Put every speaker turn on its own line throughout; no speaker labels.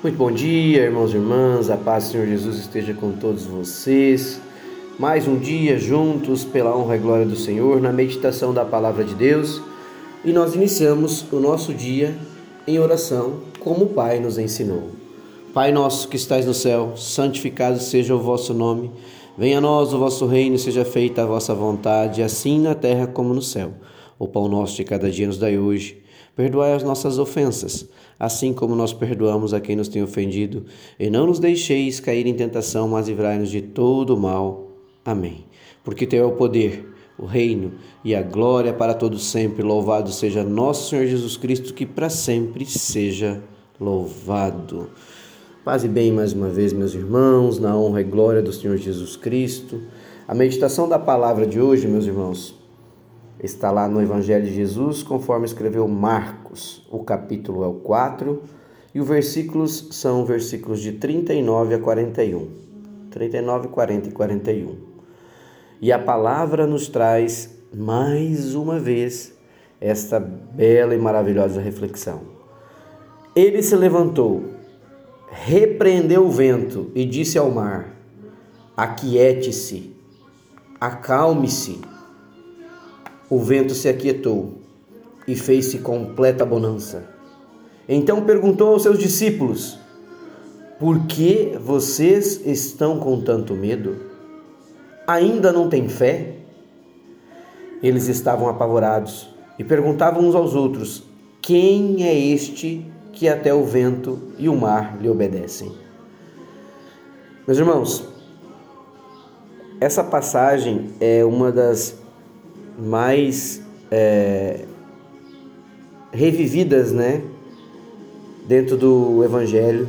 Muito bom dia, irmãos e irmãs. A paz do Senhor Jesus esteja com todos vocês. Mais um dia juntos, pela honra e glória do Senhor, na meditação da palavra de Deus. E nós iniciamos o nosso dia em oração, como o Pai nos ensinou. Pai nosso que estais no céu, santificado seja o vosso nome. Venha a nós o vosso reino, seja feita a vossa vontade, assim na terra como no céu. O pão nosso de cada dia nos dai hoje. Perdoai as nossas ofensas assim como nós perdoamos a quem nos tem ofendido, e não nos deixeis cair em tentação, mas livrai-nos de todo o mal. Amém. Porque teu é o poder, o reino e a glória para todos sempre. Louvado seja nosso Senhor Jesus Cristo, que para sempre seja louvado. Paz e bem mais uma vez, meus irmãos, na honra e glória do Senhor Jesus Cristo. A meditação da palavra de hoje, meus irmãos, está lá no Evangelho de Jesus, conforme escreveu Marcos. O capítulo é o 4 e os versículos são versículos de 39 a 41. 39, 40 e 41. E a palavra nos traz mais uma vez esta bela e maravilhosa reflexão. Ele se levantou, repreendeu o vento e disse ao mar: Aquiete-se, acalme-se. O vento se aquietou e fez-se completa bonança. Então perguntou aos seus discípulos: Por que vocês estão com tanto medo? Ainda não têm fé? Eles estavam apavorados e perguntavam uns aos outros: Quem é este que até o vento e o mar lhe obedecem? Meus irmãos, essa passagem é uma das mais é, revividas, né, dentro do Evangelho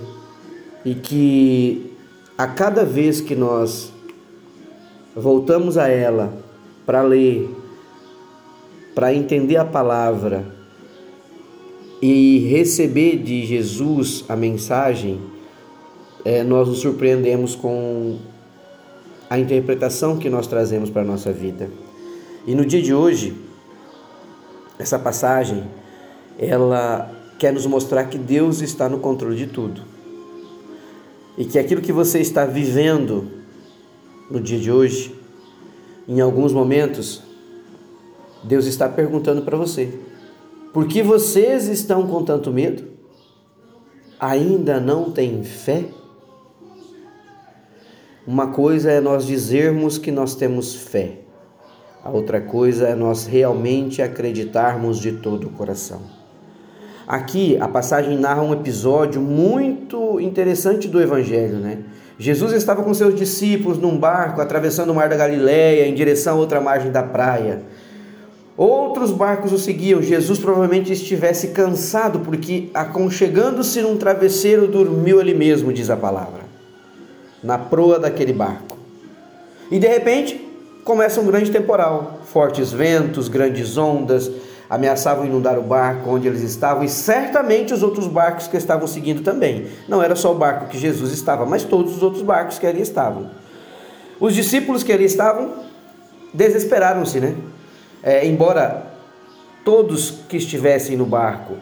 e que a cada vez que nós voltamos a ela para ler, para entender a palavra e receber de Jesus a mensagem, é, nós nos surpreendemos com a interpretação que nós trazemos para a nossa vida. E no dia de hoje, essa passagem, ela quer nos mostrar que Deus está no controle de tudo. E que aquilo que você está vivendo no dia de hoje, em alguns momentos, Deus está perguntando para você: por que vocês estão com tanto medo? Ainda não têm fé? Uma coisa é nós dizermos que nós temos fé. A outra coisa é nós realmente acreditarmos de todo o coração. Aqui a passagem narra um episódio muito interessante do Evangelho, né? Jesus estava com seus discípulos num barco atravessando o mar da Galileia em direção a outra margem da praia. Outros barcos o seguiam. Jesus provavelmente estivesse cansado porque, aconchegando-se num travesseiro, dormiu ali mesmo, diz a palavra, na proa daquele barco. E de repente, começa um grande temporal. Fortes ventos, grandes ondas ameaçavam inundar o barco onde eles estavam e certamente os outros barcos que estavam seguindo também. Não era só o barco que Jesus estava, mas todos os outros barcos que ali estavam. Os discípulos que ali estavam desesperaram-se, né? É, embora todos que estivessem no barco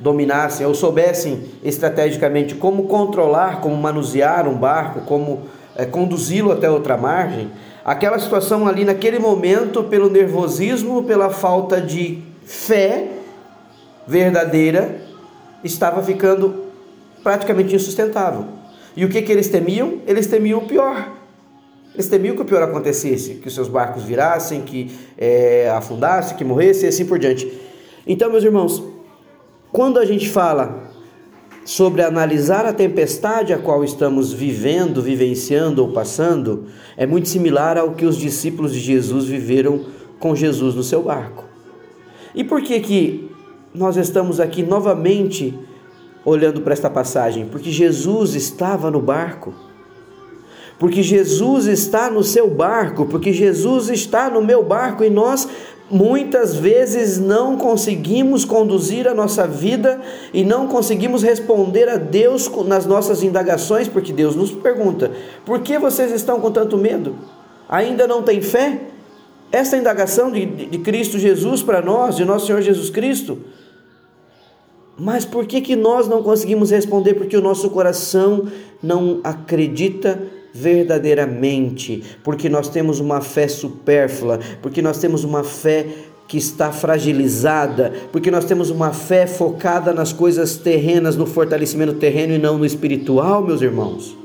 dominassem ou soubessem estrategicamente como controlar, como manusear um barco, como é, conduzi-lo até outra margem, aquela situação ali naquele momento, pelo nervosismo, pela falta de fé verdadeira, estava ficando praticamente insustentável. E o que, que eles temiam? Eles temiam o pior. Eles temiam que o pior acontecesse, que os seus barcos virassem, que é, afundassem, que morressem e assim por diante. Então, meus irmãos, quando a gente fala sobre analisar a tempestade a qual estamos vivendo, vivenciando ou passando, é muito similar ao que os discípulos de Jesus viveram com Jesus no seu barco. E por que que nós estamos aqui novamente olhando para esta passagem? Porque Jesus estava no barco. Porque Jesus está no seu barco, porque Jesus está no meu barco e nós muitas vezes não conseguimos conduzir a nossa vida e não conseguimos responder a Deus nas nossas indagações, porque Deus nos pergunta: por que vocês estão com tanto medo? Ainda não têm fé? Essa indagação de, de Cristo Jesus para nós, de nosso Senhor Jesus Cristo, Mas por que, que nós não conseguimos responder? Porque o nosso coração não acredita verdadeiramente, porque nós temos uma fé supérflua, porque nós temos uma fé que está fragilizada, porque nós temos uma fé focada nas coisas terrenas, no fortalecimento terreno e não no espiritual, meus irmãos.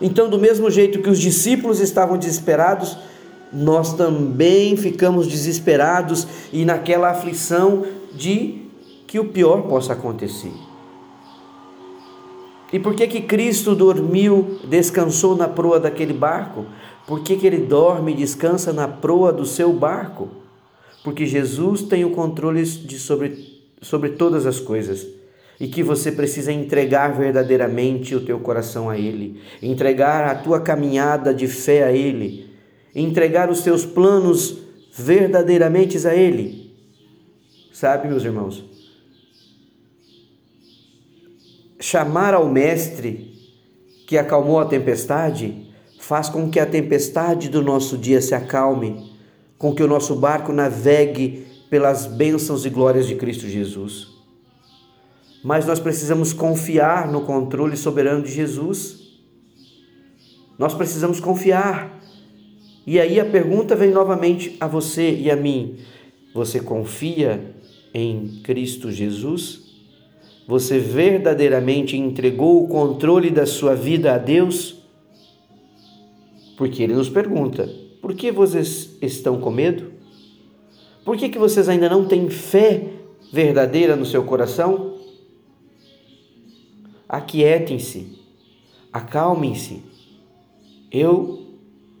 Então, do mesmo jeito que os discípulos estavam desesperados, nós também ficamos desesperados e naquela aflição de que o pior possa acontecer. E por que que Cristo dormiu, descansou na proa daquele barco? Por que, que ele dorme e descansa na proa do seu barco? Porque Jesus tem o controle de sobre, sobre todas as coisas e que você precisa entregar verdadeiramente o teu coração a Ele, entregar a tua caminhada de fé a Ele, entregar os teus planos verdadeiramente a Ele. Sabe, meus irmãos? Chamar ao Mestre que acalmou a tempestade faz com que a tempestade do nosso dia se acalme, com que o nosso barco navegue pelas bênçãos e glórias de Cristo Jesus. Mas nós precisamos confiar no controle soberano de Jesus. Nós precisamos confiar. E aí a pergunta vem novamente a você e a mim: você confia em Cristo Jesus? Você verdadeiramente entregou o controle da sua vida a Deus? Porque ele nos pergunta: por que vocês estão com medo? Por que, que vocês ainda não têm fé verdadeira no seu coração? Aquietem-se, acalmem-se. Eu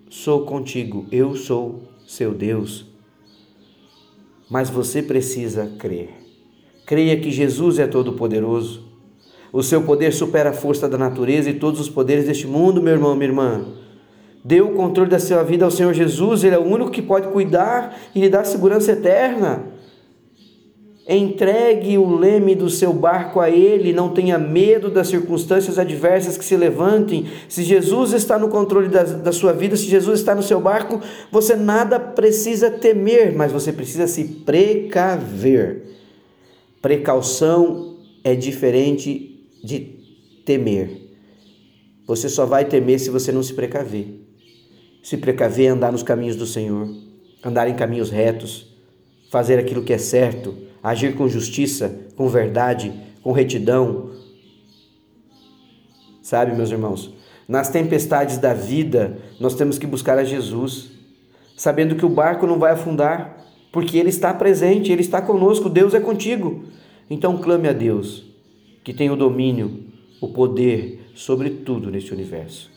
sou contigo, eu sou seu Deus. Mas você precisa crer. Creia que Jesus é todo-poderoso. O seu poder supera a força da natureza e todos os poderes deste mundo, meu irmão, minha irmã. Dê o controle da sua vida ao Senhor Jesus, Ele é o único que pode cuidar e lhe dar segurança eterna. Entregue o leme do seu barco a Ele, não tenha medo das circunstâncias adversas que se levantem. Se Jesus está no controle da, da sua vida, se Jesus está no seu barco, você nada precisa temer, mas você precisa se precaver. Precaução é diferente de temer. Você só vai temer se você não se precaver. Se precaver é andar nos caminhos do Senhor, andar em caminhos retos, fazer aquilo que é certo agir com justiça, com verdade, com retidão. Sabe, meus irmãos, nas tempestades da vida, nós temos que buscar a Jesus, sabendo que o barco não vai afundar, porque Ele está presente, Ele está conosco, Deus é contigo. Então clame a Deus, que tem o domínio, o poder sobre tudo neste universo.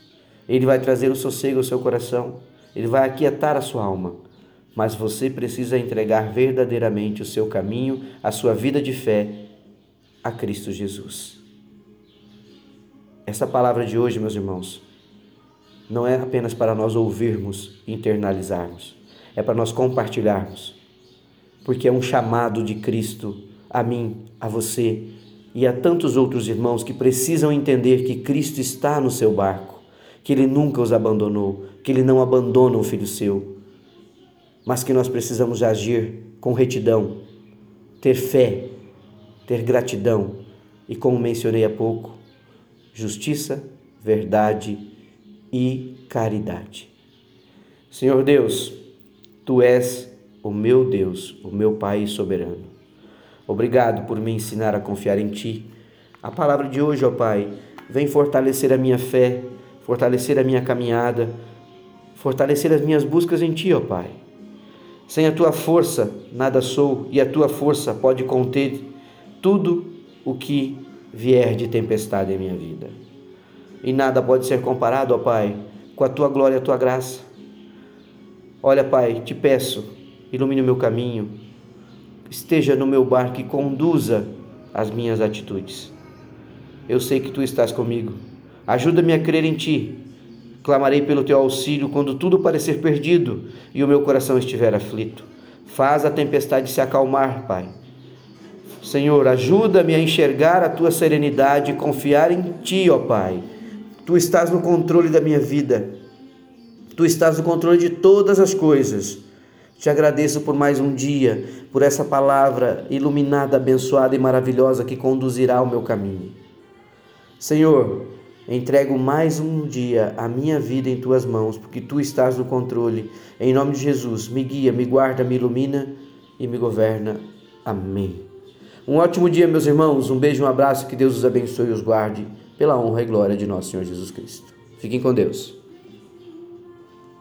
Ele vai trazer o sossego ao seu coração, Ele vai aquietar a sua alma mas você precisa entregar verdadeiramente o seu caminho, a sua vida de fé a Cristo Jesus. Essa palavra de hoje, meus irmãos, não é apenas para nós ouvirmos e internalizarmos, é para nós compartilharmos, porque é um chamado de Cristo a mim, a você e a tantos outros irmãos que precisam entender que Cristo está no seu barco, que Ele nunca os abandonou, que Ele não abandona um filho seu mas que nós precisamos agir com retidão, ter fé, ter gratidão e, como mencionei há pouco, justiça, verdade e caridade. Senhor Deus, tu és o meu Deus, o meu Pai soberano. Obrigado por me ensinar a confiar em Ti. A palavra de hoje, ó Pai, vem fortalecer a minha fé, fortalecer a minha caminhada, fortalecer as minhas buscas em Ti, ó Pai. Sem a tua força, nada sou, e a tua força pode conter tudo o que vier de tempestade em minha vida. E nada pode ser comparado, ó Pai, com a tua glória e a tua graça. Olha, Pai, te peço, ilumine o meu caminho, esteja no meu barco e conduza as minhas atitudes. Eu sei que tu estás comigo. Ajuda-me a crer em ti Clamarei pelo teu auxílio quando tudo parecer perdido e o meu coração estiver aflito. Faz a tempestade se acalmar, Pai. Senhor, ajuda-me a enxergar a tua serenidade e confiar em ti, ó Pai. Tu estás no controle da minha vida. Tu estás no controle de todas as coisas. Te agradeço por mais um dia, por essa palavra iluminada, abençoada e maravilhosa que conduzirá o meu caminho. Senhor, entrego mais um dia a minha vida em tuas mãos, porque tu estás no controle. Em nome de Jesus, me guia, me guarda, me ilumina e me governa. Amém. Um ótimo dia, meus irmãos. Um beijo, um abraço. Que Deus os abençoe e os guarde, pela honra e glória de nosso Senhor Jesus Cristo. Fiquem com Deus.